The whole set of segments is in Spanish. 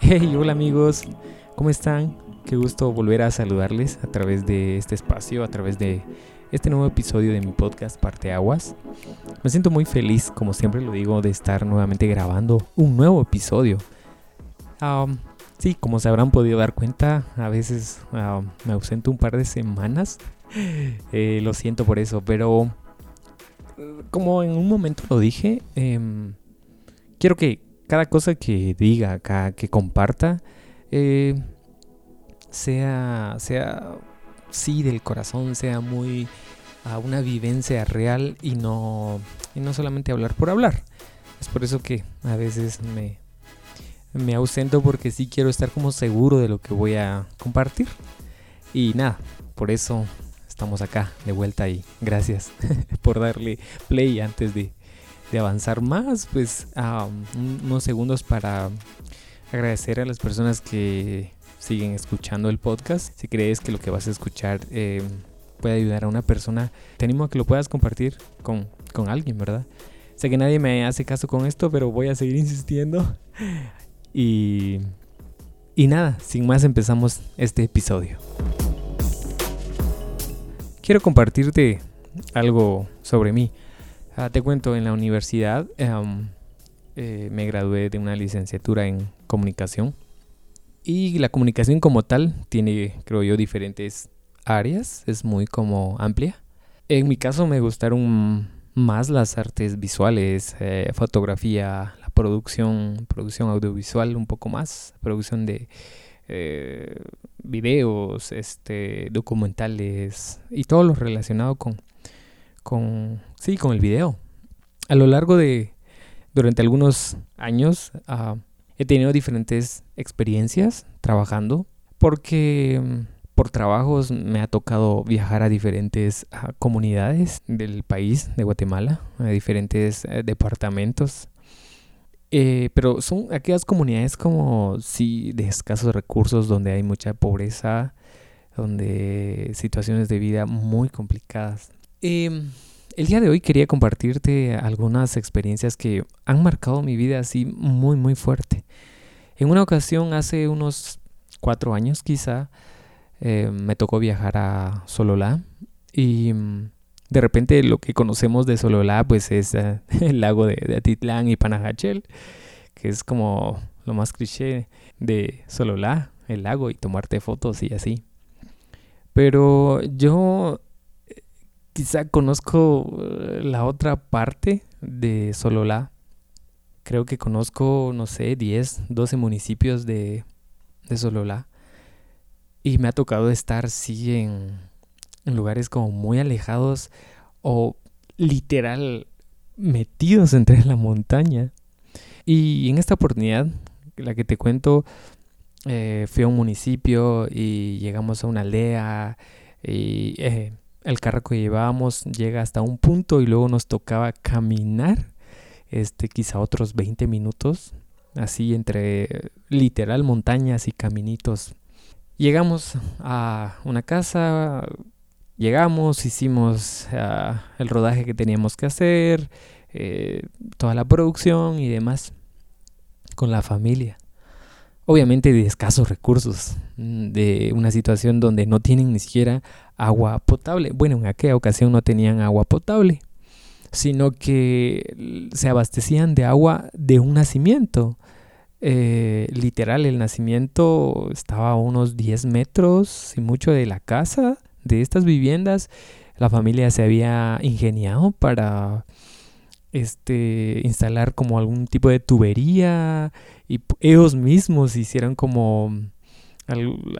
Hey, hola amigos, ¿cómo están? Qué gusto volver a saludarles a través de este espacio, a través de este nuevo episodio de mi podcast Parte Aguas. Me siento muy feliz, como siempre lo digo, de estar nuevamente grabando un nuevo episodio. sí, como se habrán podido dar cuenta, a veces me ausento un par de semanas. Eh, lo siento por eso, pero como en un momento lo dije, em, quiero que cada cosa que diga acá, que comparta, eh, sea, sea, sí, del corazón, sea muy a una vivencia real y no, y no solamente hablar por hablar. Es por eso que a veces me, me ausento porque sí quiero estar como seguro de lo que voy a compartir. Y nada, por eso estamos acá de vuelta y gracias por darle play antes de, avanzar más, pues unos segundos para agradecer a las personas que siguen escuchando el podcast. Si crees que lo que vas a escuchar eh, puede ayudar a una persona, te animo a que lo puedas compartir con, con alguien, ¿verdad? Sé que nadie me hace caso con esto, pero voy a seguir insistiendo. Y, y nada, sin más empezamos este episodio quiero compartirte algo sobre mí. Ah, te cuento, en la universidad em, eh, me gradué de una licenciatura en comunicación. Y la comunicación como tal tiene, creo yo, diferentes áreas. Es muy como amplia. En mi caso me gustaron más las artes visuales, eh, fotografía, la producción, producción audiovisual un poco más, producción de eh, videos, este, documentales y todo lo relacionado con, con, sí, con el video. A lo largo de, durante algunos años, ah, he tenido diferentes experiencias trabajando porque mm, por trabajos me ha tocado viajar a diferentes ah, comunidades del país de Guatemala, a diferentes eh, departamentos eh, pero son aquellas comunidades como, sí, de escasos recursos, donde hay mucha pobreza, donde situaciones de vida muy complicadas. Em, el día de hoy quería compartirte algunas experiencias que han marcado mi vida así muy, muy fuerte. En una ocasión, hace unos cuatro años quizá, eh, me tocó viajar a Sololá y mm, de repente lo que conocemos de Sololá pues es eh, el lago de, Atitlán y Panajachel, que es como lo más cliché de Sololá, el lago y tomarte fotos y así. Pero yo eh, quizá conozco eh, la otra parte de Sololá. Creo que conozco, no sé, 10, 12 municipios de, de Sololá. Y me ha tocado estar, sí, en, en lugares como muy alejados o literal metidos entre la montaña. Y en esta oportunidad, la que te cuento, eh, fui a un municipio y llegamos a una aldea y eh, el carro que llevábamos llega hasta un punto y luego nos tocaba caminar, este, quizá otros 20 minutos, así entre literal montañas y caminitos. Llegamos a una casa, Llegamos, hicimos ah, el rodaje que teníamos que hacer, eh, toda la producción y demás con la familia. Obviamente de escasos recursos, mm, de una situación donde no tienen ni siquiera agua potable. Bueno, en aquella ocasión no tenían agua potable, sino que se abastecían de agua de un nacimiento. Eh, literal, el nacimiento estaba a unos 10 metros y mucho de la casa de estas viviendas, la familia se había ingeniado para este instalar como algún tipo de tubería y ellos mismos hicieron como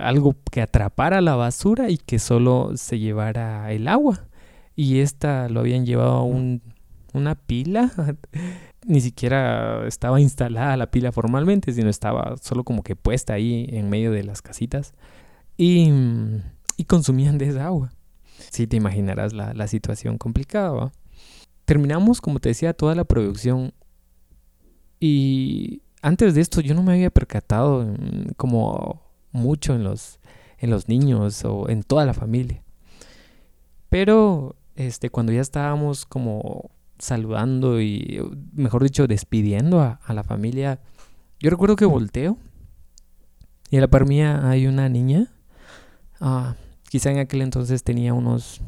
algo que atrapara la basura y que solo se llevara el agua. Y esta lo habían llevado a un, una pila. Ni siquiera estaba instalada la pila formalmente, sino estaba solo como que puesta ahí en medio de las casitas. Y y consumían de esa agua. Sí, te imaginarás la, situación complicada. Terminamos, como te decía, toda la producción y antes de esto yo no me había percatado como mucho en los, en los niños o en toda la familia. Pero este, cuando ya estábamos como saludando y, mejor dicho, despidiendo a, la familia. Yo recuerdo que volteo y a la par mía hay una niña. Ah, quizá en aquel entonces tenía unos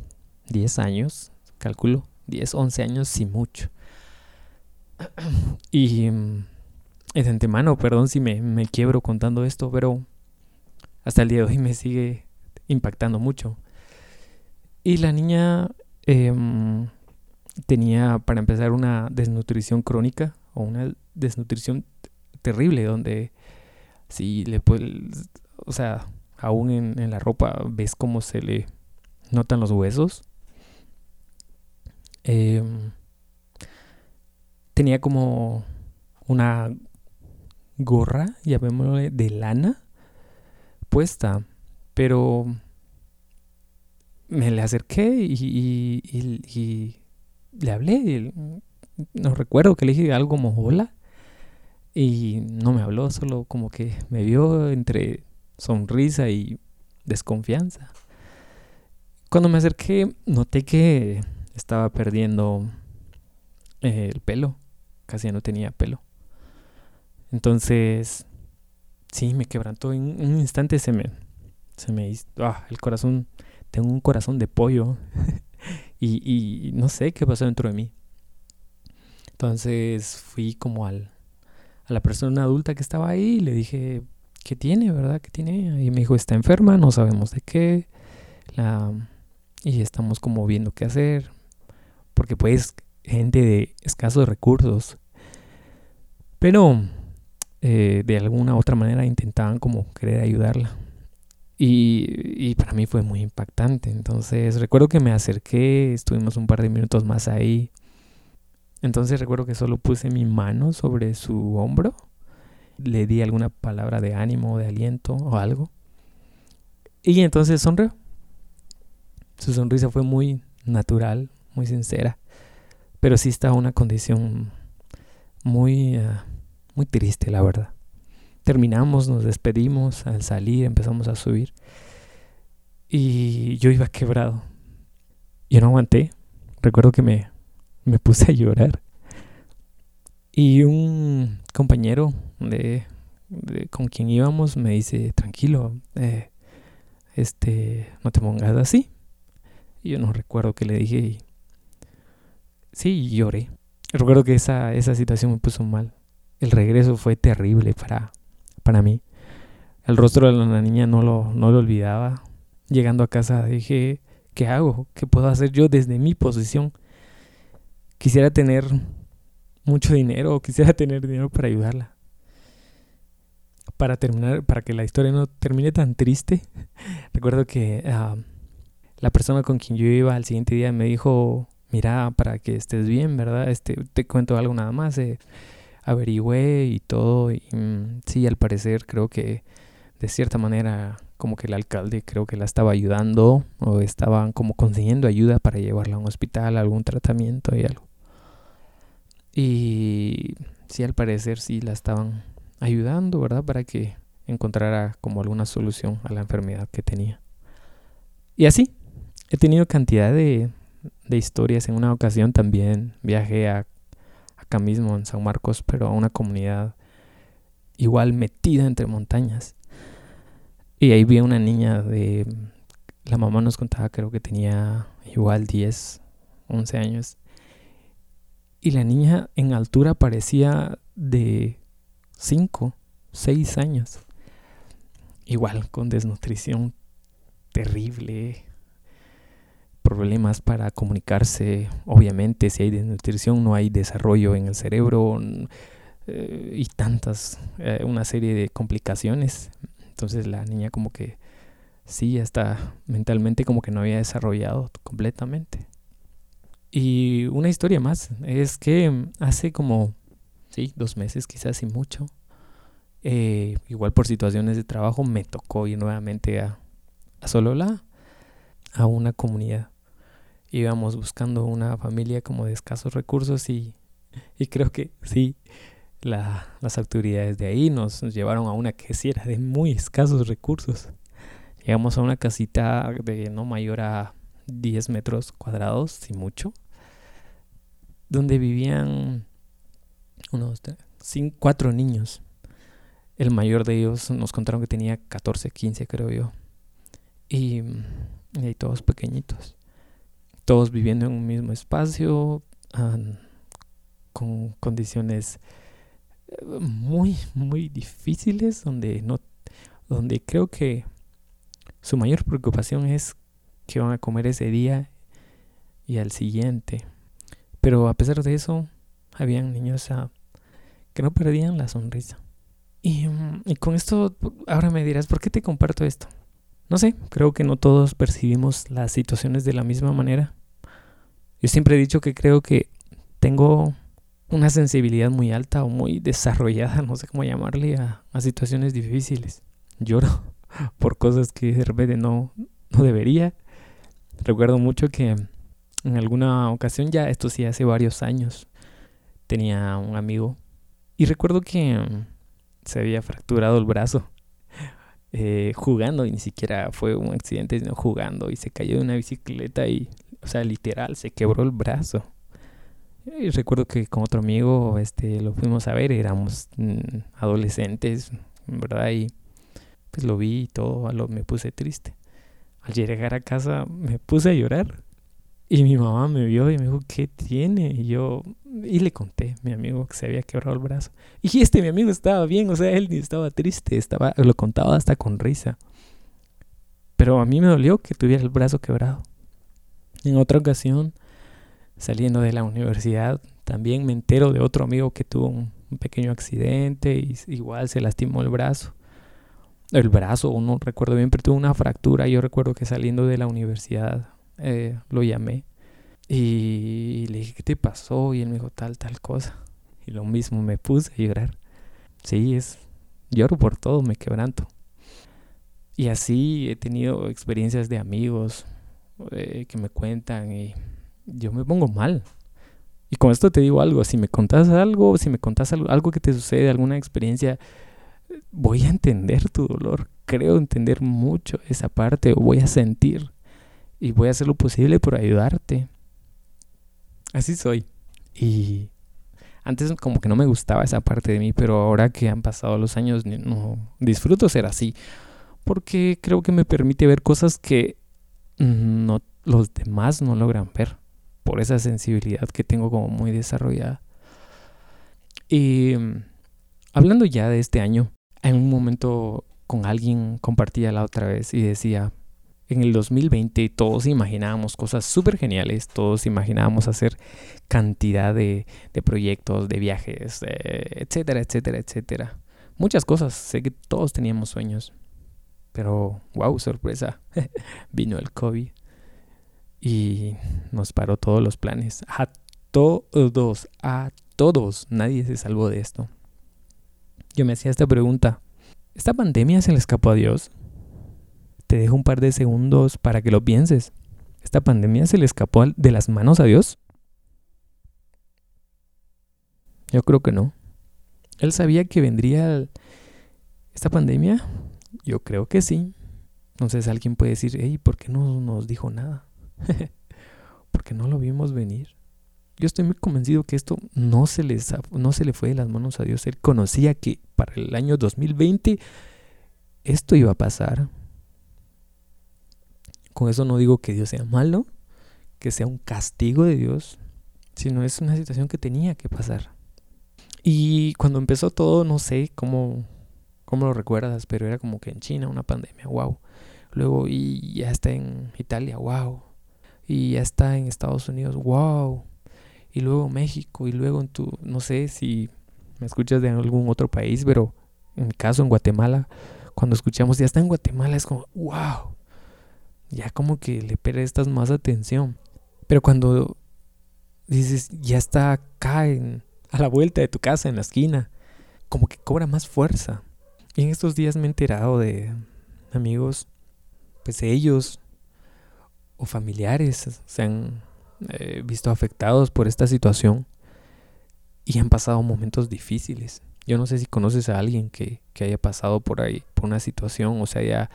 10 años, calculo, 10, 11 años, si mucho. Y mm, es antemano, perdón si me, me quiebro contando esto, pero hasta el día de hoy me sigue impactando mucho. Y la niña em, tenía, para empezar, una desnutrición crónica o una desnutrición terrible, donde si le puedes, o sea, aún en, la ropa ves cómo se le notan los huesos. Em, tenía como una gorra, llamémosle, de lana puesta, pero me le acerqué y, le hablé. No recuerdo que le dije algo como hola. Y no me habló, solo como que me vio entre sonrisa y desconfianza. Cuando me acerqué, noté que estaba perdiendo eh, el pelo. Casi no tenía pelo. Entonces, sí, me quebrantó. En un instante se me, se me hizo, ah, el corazón, tengo un corazón de pollo. y, y no sé qué pasó dentro de mí. Entonces fui como al, a la persona adulta que estaba ahí y le dije, ¿qué tiene, verdad? ¿Qué tiene? Y me dijo, está enferma, no sabemos de qué. La, y estamos como viendo qué hacer. Porque pues gente de escasos recursos. Pero eh, de alguna u otra manera intentaban como querer ayudarla. Y, y, para mí fue muy impactante. Entonces recuerdo que me acerqué, estuvimos un par de minutos más ahí. Entonces recuerdo que solo puse mi mano sobre su hombro. Le di alguna palabra de ánimo, de aliento o algo. Y entonces sonrió. Su sonrisa fue muy natural, muy sincera. Pero sí estaba una condición muy... Ah, muy triste, la verdad. Terminamos, nos despedimos, al salir empezamos a subir. Y yo iba quebrado. Yo no aguanté. Recuerdo que me, me puse a llorar. Y un compañero de, con quien íbamos me dice, tranquilo, eh, este, no te pongas así. Y yo no recuerdo que le dije. sí, lloré. Recuerdo que esa, esa situación me puso mal el regreso fue terrible para, para mí. El rostro de la niña no lo, no lo olvidaba. Llegando a casa dije, ¿qué hago? ¿Qué puedo hacer yo desde mi posición? Quisiera tener mucho dinero quisiera tener dinero para ayudarla. Para terminar, para que la historia no termine tan triste, recuerdo que ah, la persona con quien yo iba al siguiente día me dijo, mira, para que estés bien, ¿verdad? Este, te cuento algo nada más. Eh, averigüé y todo. Mm, sí, al parecer creo que de cierta manera como que el alcalde creo que la estaba ayudando o estaban como consiguiendo ayuda para llevarla a un hospital, algún tratamiento y algo. Y sí, al parecer sí la estaban ayudando, ¿verdad? Para que encontrara como alguna solución a la enfermedad que tenía. Y así, he tenido cantidad de, de historias. En una ocasión también viajé a acá mismo en San Marcos, pero a una comunidad igual metida entre montañas. Y ahí vi a una niña de... La mamá nos contaba, creo que tenía igual 10, 11 años. Y la niña en altura parecía de 5, 6 años. Igual con desnutrición terrible, problemas para comunicarse. Obviamente, si hay desnutrición, no hay desarrollo en el cerebro eh, y tantas, eh, una serie de complicaciones. Entonces la niña como que sí, hasta mentalmente como que no había desarrollado completamente. Y una historia más es que hace como, sí, dos meses quizás y mucho, eh, igual por situaciones de trabajo me tocó ir nuevamente a, a Solola, a una comunidad íbamos buscando una familia como de escasos recursos y, y creo que sí, la, las autoridades de ahí nos, llevaron a una que sí era de muy escasos recursos. Llegamos a una casita de no mayor a 10 metros cuadrados, si mucho. donde vivían unos cuatro niños. El mayor de ellos nos contaron que tenía 14, 15 creo yo. Y, y todos pequeñitos. Todos viviendo en un mismo espacio, con condiciones eh, muy, muy difíciles, donde, no, donde creo que su mayor preocupación es que van a comer ese día y al siguiente. Pero a pesar de eso, habían niños ah, que no perdían la sonrisa. Y, mm, y, con esto, ahora me dirás, ¿por qué te comparto esto? No sé, creo que no todos percibimos las situaciones de la misma manera. Yo siempre he dicho que creo que tengo una sensibilidad muy alta o muy desarrollada, no sé cómo llamarle, a, a situaciones difíciles. Lloro por cosas que de repente no, no debería. Recuerdo mucho que en alguna ocasión, ya esto sí hace varios años, tenía un amigo y recuerdo que se había fracturado el brazo eh, jugando y ni siquiera fue un accidente, sino jugando y se cayó de una bicicleta y, o sea, literal, se quebró el brazo. Y recuerdo que con otro amigo este, lo fuimos a ver, éramos mm, adolescentes, ¿verdad? Y pues lo vi y todo, me puse triste. Al llegar a casa me puse a llorar y mi mamá me vio y me dijo, ¿qué tiene? Y yo, y le conté mi amigo que se había quebrado el brazo. Y este, mi amigo estaba bien, o sea, él ni estaba triste, estaba, lo contaba hasta con risa. Pero a mí me dolió que tuviera el brazo quebrado. En otra ocasión, saliendo de la universidad, también me entero de otro amigo que tuvo un, pequeño accidente y igual se lastimó el brazo. El brazo, no recuerdo bien, pero tuvo una fractura. Yo recuerdo que saliendo de la universidad eh, lo llamé y le dije, ¿qué te pasó? Y él me dijo, tal, tal cosa. Y lo mismo, me puse a llorar. Sí, es, lloro por todo, me quebranto. Y así he tenido experiencias de amigos eh, que me cuentan y yo me pongo mal. Y con esto te digo algo, si me contás algo, si me contás algo que te sucede, alguna experiencia, voy a entender tu dolor. Creo entender mucho esa parte voy a sentir y voy a hacer lo posible por ayudarte. Así soy. Y antes como que no me gustaba esa parte de mí, pero ahora que han pasado los años no disfruto ser así, porque creo que me permite ver cosas que no los demás no logran ver por esa sensibilidad que tengo como muy desarrollada. Y hablando ya de este año, en un momento con alguien compartía la otra vez y decía, en el 2020 todos imaginábamos cosas súper geniales, todos imaginábamos hacer cantidad de, proyectos, de viajes, etcétera, etcétera, etcétera. Muchas cosas, sé que todos teníamos sueños, pero wow, sorpresa, vino el COVID y nos paró todos los planes. A todos, a todos, nadie se salvó de esto. Yo me hacía esta pregunta, ¿esta pandemia se le escapó a Dios? Te dejo un par de segundos para que lo pienses. ¿Esta pandemia se le escapó de las manos a Dios? Yo creo que no. ¿Él sabía que vendría esta pandemia? Yo creo que sí. Entonces alguien puede decir, hey, ¿por qué no nos dijo nada? Porque no lo vimos venir. Yo estoy muy convencido que esto no se, les, no se le fue de las manos a Dios. Él conocía que para el año 2020 esto iba a pasar. Con eso no digo que Dios sea malo, que sea un castigo de Dios, sino es una situación que tenía que pasar. Y cuando empezó todo, no sé cómo, cómo lo recuerdas, pero era como que en China una pandemia, wow. Luego, y ya está en Italia, wow. Y ya está en Estados Unidos, wow. Y luego México, y luego en tu, no sé si me escuchas de algún otro país, pero en mi caso en Guatemala, cuando escuchamos ya está en Guatemala, es como, wow ya como que le prestas más atención. Pero cuando dices, ya está acá a la vuelta de tu casa, en la esquina, como que cobra más fuerza. Y en estos días me he enterado de amigos, pues ellos o familiares se han eh, visto afectados por esta situación y han pasado momentos difíciles. Yo no sé si conoces a alguien que, que haya pasado por ahí, por una situación, o sea, haya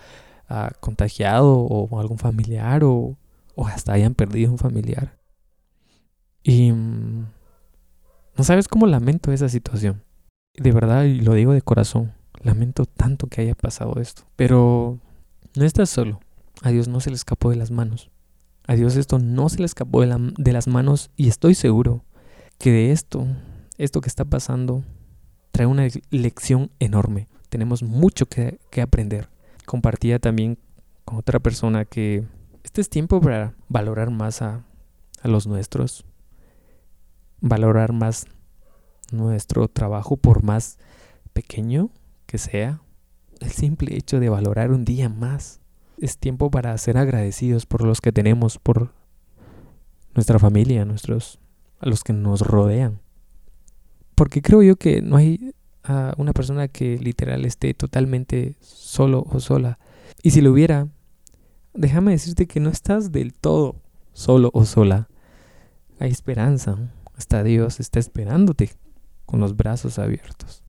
contagiado o algún familiar o, hasta hayan perdido un familiar. Y mm, No sabes cómo lamento esa situación. De verdad, y lo digo de corazón, lamento tanto que haya pasado esto. Pero no estás solo. A Dios no se le escapó de las manos. A Dios esto no se le escapó de, las manos y estoy seguro que de esto, esto que está pasando, trae una lección enorme. Tenemos mucho que, aprender. Compartía también con otra persona que este es tiempo para valorar más a los nuestros, valorar más nuestro trabajo por más pequeño que sea. El simple hecho de valorar un día más. Es tiempo para ser agradecidos por los que tenemos, por nuestra familia, nuestros, a los que nos rodean. Porque creo yo que no hay a una persona que literal esté totalmente solo o sola. Y si lo hubiera, déjame decirte que no estás del todo solo o sola. Hay esperanza. Hasta Dios está esperándote con los brazos abiertos.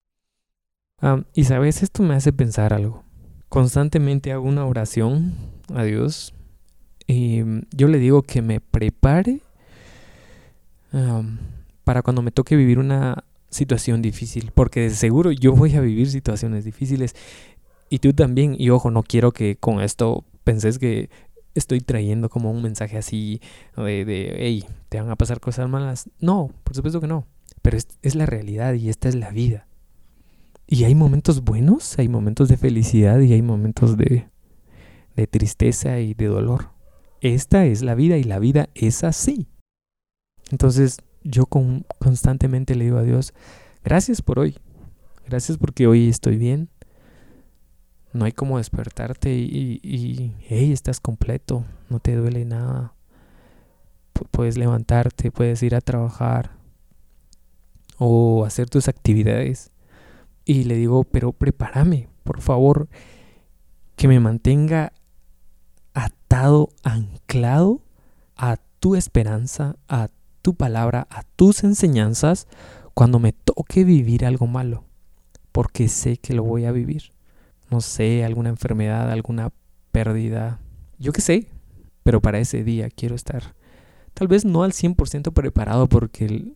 y sabes, esto me hace pensar algo. Constantemente hago una oración a Dios y yo le digo que me prepare para cuando me toque vivir una situación difícil, porque de seguro yo voy a vivir situaciones difíciles y tú también. Y ojo, no quiero que con esto penses que estoy trayendo como un mensaje así de, de hey, te van a pasar cosas malas. No, por supuesto que no. Pero es, es la realidad y esta es la vida. Y hay momentos buenos, hay momentos de felicidad y hay momentos de, de tristeza y de dolor. Esta es la vida y la vida es así. Entonces yo con, constantemente le digo a Dios, gracias por hoy. Gracias porque hoy estoy bien. No hay como despertarte y, y, hey, estás completo, no te duele nada. puedes levantarte, puedes ir a trabajar o hacer tus actividades. Y le digo, pero prepárame, por favor, que me mantenga atado, anclado a tu esperanza, a tu palabra, a tus enseñanzas, cuando me toque vivir algo malo, porque sé que lo voy a vivir. No sé, alguna enfermedad, alguna pérdida, yo qué sé, pero para ese día quiero estar tal vez no al 100% preparado porque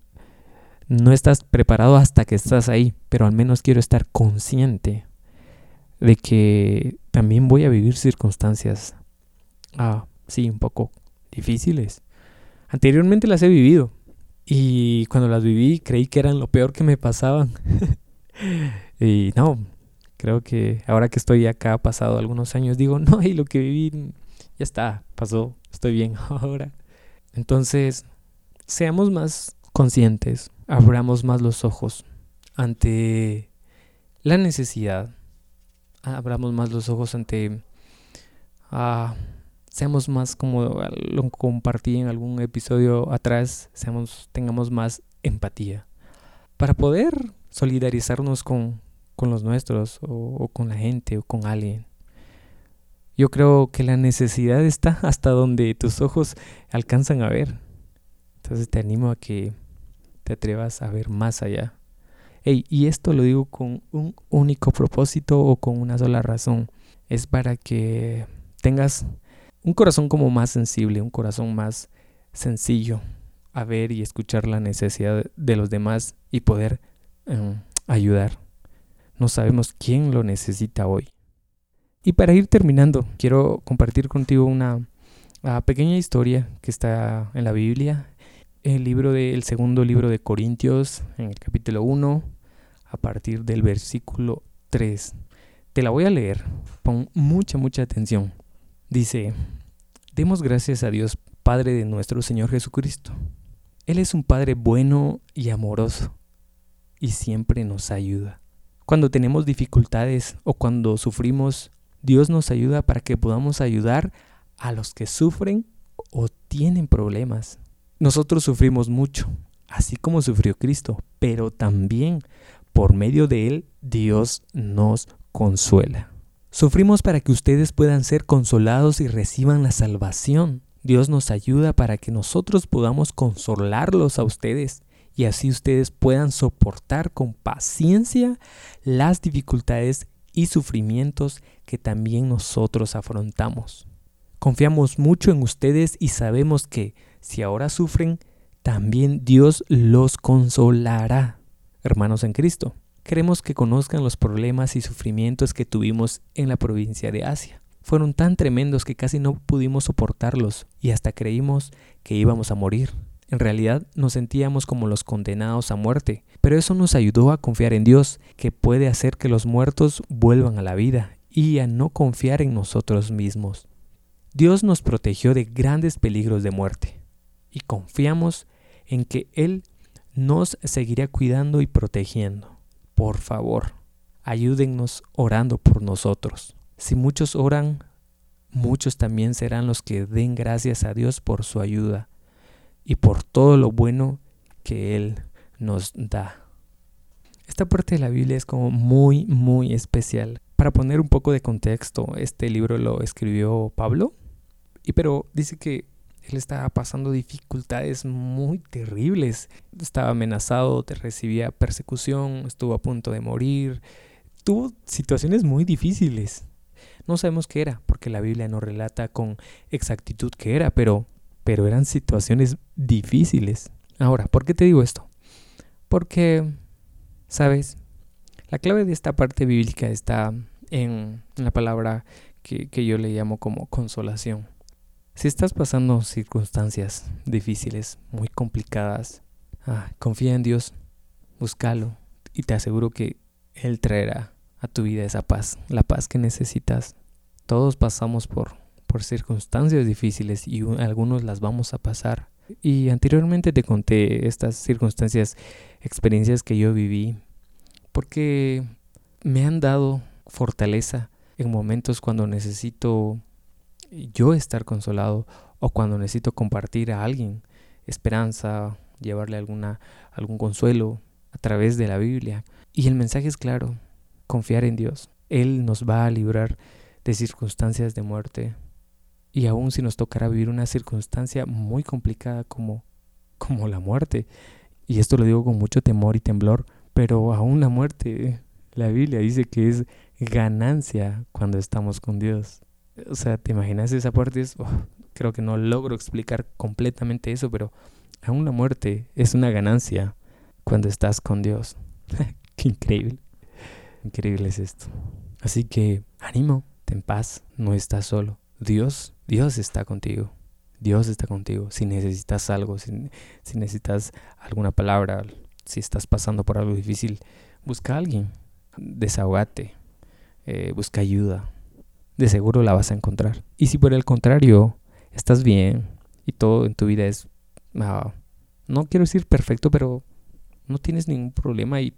no estás preparado hasta que estás ahí, pero al menos quiero estar consciente de que también voy a vivir circunstancias, ah, sí, un poco difíciles. Anteriormente las he vivido y cuando las viví creí que eran lo peor que me pasaban. y no, Creo que ahora que estoy acá, pasado algunos años, digo, no, y lo que viví ya está, pasó, estoy bien ahora. Entonces, seamos más conscientes, abramos más los ojos ante la necesidad, abramos más los ojos ante, uh, seamos más como lo compartí en algún episodio atrás, seamos, tengamos más empatía para poder solidarizarnos con, con los nuestros o, con la gente o con alguien. Yo creo que la necesidad está hasta donde tus ojos alcanzan a ver. Entonces te animo a que te atrevas a ver más allá. y esto lo digo con un único propósito o con una sola razón. Es para que tengas un corazón como más sensible, un corazón más sencillo a ver y escuchar la necesidad de los demás y poder em, ayudar. No sabemos quién lo necesita hoy. Y para ir terminando, quiero compartir contigo una ah, pequeña historia que está en la Biblia, el libro del segundo libro de Corintios, en el capítulo 1, a partir del versículo 3. Te la voy a leer, pon mucha, mucha atención. Dice, demos gracias a Dios, Padre de nuestro Señor Jesucristo. Él es un Padre bueno y amoroso, y siempre nos ayuda. Cuando tenemos dificultades o cuando sufrimos, Dios nos ayuda para que podamos ayudar a los que sufren o tienen problemas. Nosotros sufrimos mucho, así como sufrió Cristo, pero también por medio de Él Dios nos consuela. Sufrimos para que ustedes puedan ser consolados y reciban la salvación. Dios nos ayuda para que nosotros podamos consolarlos a ustedes y así ustedes puedan soportar con paciencia las dificultades y sufrimientos que también nosotros afrontamos. Confiamos mucho en ustedes y sabemos que si ahora sufren, también Dios los consolará. Hermanos en Cristo, queremos que conozcan los problemas y sufrimientos que tuvimos en la provincia de Asia. Fueron tan tremendos que casi no pudimos soportarlos y hasta creímos que íbamos a morir. En realidad nos sentíamos como los condenados a muerte, pero eso nos ayudó a confiar en Dios, que puede hacer que los muertos vuelvan a la vida y a no confiar en nosotros mismos. Dios nos protegió de grandes peligros de muerte confiamos en que Él nos seguirá cuidando y protegiendo. Por favor, ayúdennos orando por nosotros. Si muchos oran, muchos también serán los que den gracias a Dios por su ayuda y por todo lo bueno que Él nos da. Esta parte de la Biblia es como muy, muy especial. Para poner un poco de contexto, este libro lo escribió Pablo, y pero dice que él estaba pasando dificultades muy terribles. Estaba amenazado, te recibía persecución, estuvo a punto de morir. Tuvo situaciones muy difíciles. No sabemos qué era, porque la Biblia no relata con exactitud qué era, pero pero eran situaciones difíciles. Ahora, ¿por qué te digo esto? Porque, ¿sabes? La clave de esta parte bíblica está en la palabra que, yo le llamo como consolación. Si estás pasando circunstancias difíciles, muy complicadas, ah, confía en Dios, búscalo y te aseguro que Él traerá a tu vida esa paz, la paz que necesitas. Todos pasamos por por circunstancias difíciles y algunos las vamos a pasar. Y anteriormente te conté estas circunstancias, experiencias que yo viví, porque me han dado fortaleza en momentos cuando necesito yo estar consolado o cuando necesito compartir a alguien esperanza, llevarle alguna, algún consuelo a través de la Biblia. Y el mensaje es claro, confiar en Dios. Él nos va a librar de circunstancias de muerte, y aún si nos tocará vivir una circunstancia muy complicada como, como la muerte. Y esto lo digo con mucho temor y temblor, pero aún la muerte, la Biblia dice que es ganancia cuando estamos con Dios. O sea, ¿te imaginas esa parte? Es, oh, creo que no logro explicar completamente eso, pero aún la muerte es una ganancia cuando estás con Dios. Qué increíble. Increíble es esto. Así que ánimo, ten paz, no estás solo. Dios Dios está contigo. Dios está contigo. Si necesitas algo, si, necesitas alguna palabra, si estás pasando por algo difícil, busca a alguien. Desahogate. Eh, busca ayuda. De seguro la vas a encontrar. Y si por el contrario estás bien y todo en tu vida es, ah, no quiero decir perfecto, pero no tienes ningún problema y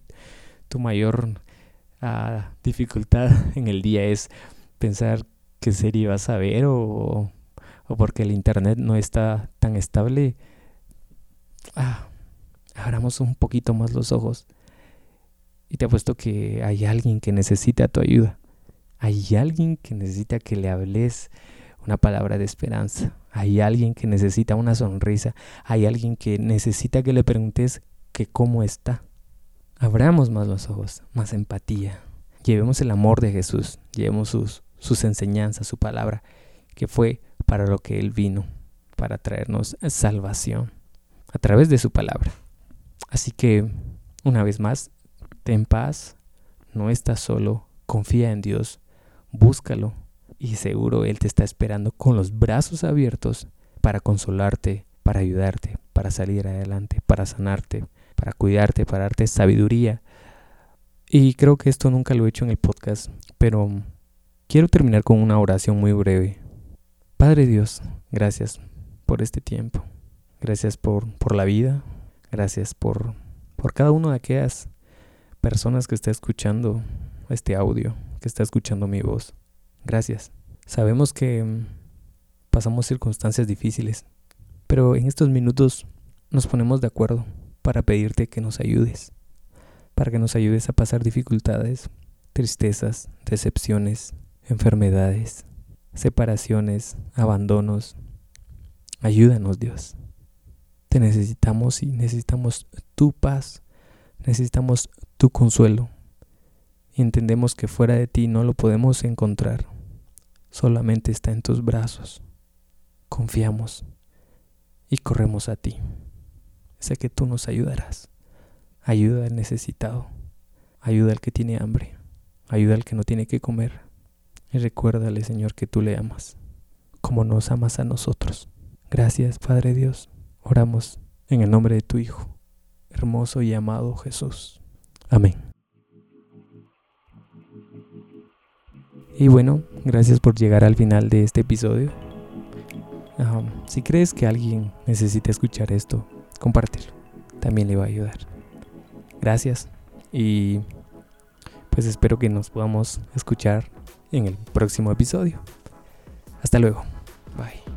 tu mayor ah, dificultad en el día es pensar qué serie vas a ver o, o porque el internet no está tan estable, ah, abramos un poquito más los ojos. Y te apuesto que hay alguien que necesita tu ayuda. Hay alguien que necesita que le hables una palabra de esperanza. Hay alguien que necesita una sonrisa. Hay alguien que necesita que le preguntes que cómo está. Abramos más los ojos, más empatía. Llevemos el amor de Jesús, llevemos sus sus enseñanzas, su palabra, que fue para lo que Él vino, para traernos salvación a través de su palabra. Así que, una vez más, ten paz, no estás solo, confía en Dios, búscalo y seguro Él te está esperando con los brazos abiertos para consolarte, para ayudarte, para salir adelante, para sanarte, para cuidarte, para darte sabiduría. Y creo que esto nunca lo he hecho en el podcast, pero Quiero terminar con una oración muy breve. Padre Dios, gracias por este tiempo. Gracias por, por la vida. Gracias por, por cada una de aquellas personas que está escuchando este audio, que está escuchando mi voz. Gracias. Sabemos que mm, pasamos circunstancias difíciles, pero en estos minutos nos ponemos de acuerdo para pedirte que nos ayudes, para que nos ayudes a pasar dificultades, tristezas, decepciones, enfermedades, separaciones, abandonos. Ayúdanos Dios. Te necesitamos y necesitamos tu paz, necesitamos tu consuelo. Entendemos que fuera de ti no lo podemos encontrar, solamente está en tus brazos. Confiamos y corremos a ti. sé que tú nos ayudarás. Ayuda al necesitado, ayuda al que tiene hambre, ayuda al que no tiene que comer. Y recuérdale, Señor, que tú le amas, como nos amas a nosotros. Gracias, Padre Dios. Oramos en el nombre de tu Hijo, hermoso y amado Jesús. Amén. Y bueno, gracias por llegar al final de este episodio. si crees que alguien necesita escuchar esto, compártelo. También le va a ayudar. Gracias y pues espero que nos podamos escuchar en el próximo episodio. Hasta luego. Bye.